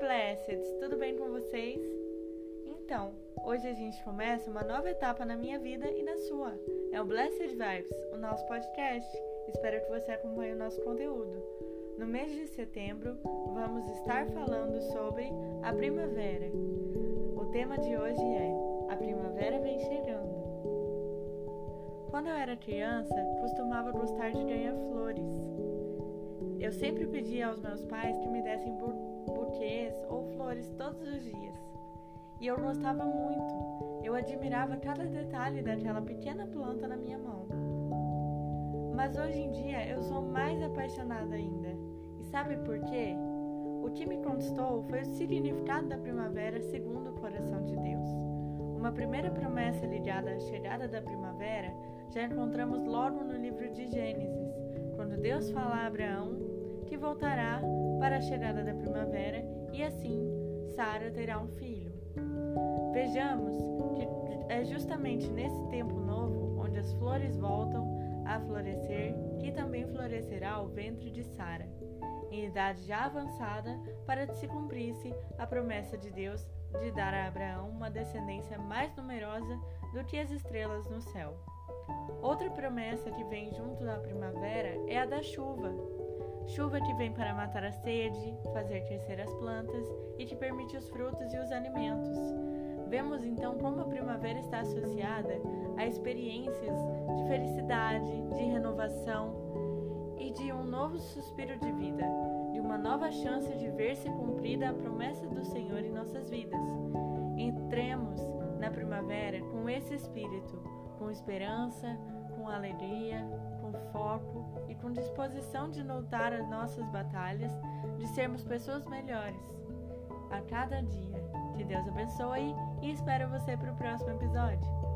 Blesseds, tudo bem com vocês? Então, hoje a gente começa uma nova etapa na minha vida e na sua. É o Blessed Vibes, o nosso podcast. Espero que você acompanhe o nosso conteúdo. No mês de setembro, vamos estar falando sobre a primavera. O tema de hoje é A Primavera Vem Chegando. Quando eu era criança, costumava gostar de ganhar flores. Eu sempre pedia aos meus pais que me dessem buquês ou flores todos os dias. E eu gostava muito. Eu admirava cada detalhe daquela pequena planta na minha mão. Mas hoje em dia eu sou mais apaixonada ainda. E sabe por quê? O que me conquistou foi o significado da primavera segundo o coração de Deus. Uma primeira promessa ligada à chegada da primavera já encontramos logo no livro de Gênesis, quando Deus fala a Abraão voltará para a chegada da primavera e assim Sara terá um filho. Vejamos que é justamente nesse tempo novo onde as flores voltam a florescer que também florescerá o ventre de Sara, em idade já avançada, para que se cumprisse a promessa de Deus de dar a Abraão uma descendência mais numerosa do que as estrelas no céu. Outra promessa que vem junto da primavera é a da chuva, chuva que vem para matar a sede, fazer crescer as plantas e que permite os frutos e os alimentos. Vemos então como a primavera está associada a experiências de felicidade, de renovação e de um novo suspiro de vida, de uma nova chance de ver-se cumprida a promessa do Senhor em nossas vidas. Entremos na primavera com esse espírito, com esperança, com alegria, com foco e com disposição de lutar as nossas batalhas, de sermos pessoas melhores a cada dia. Que Deus abençoe e espero você para o próximo episódio.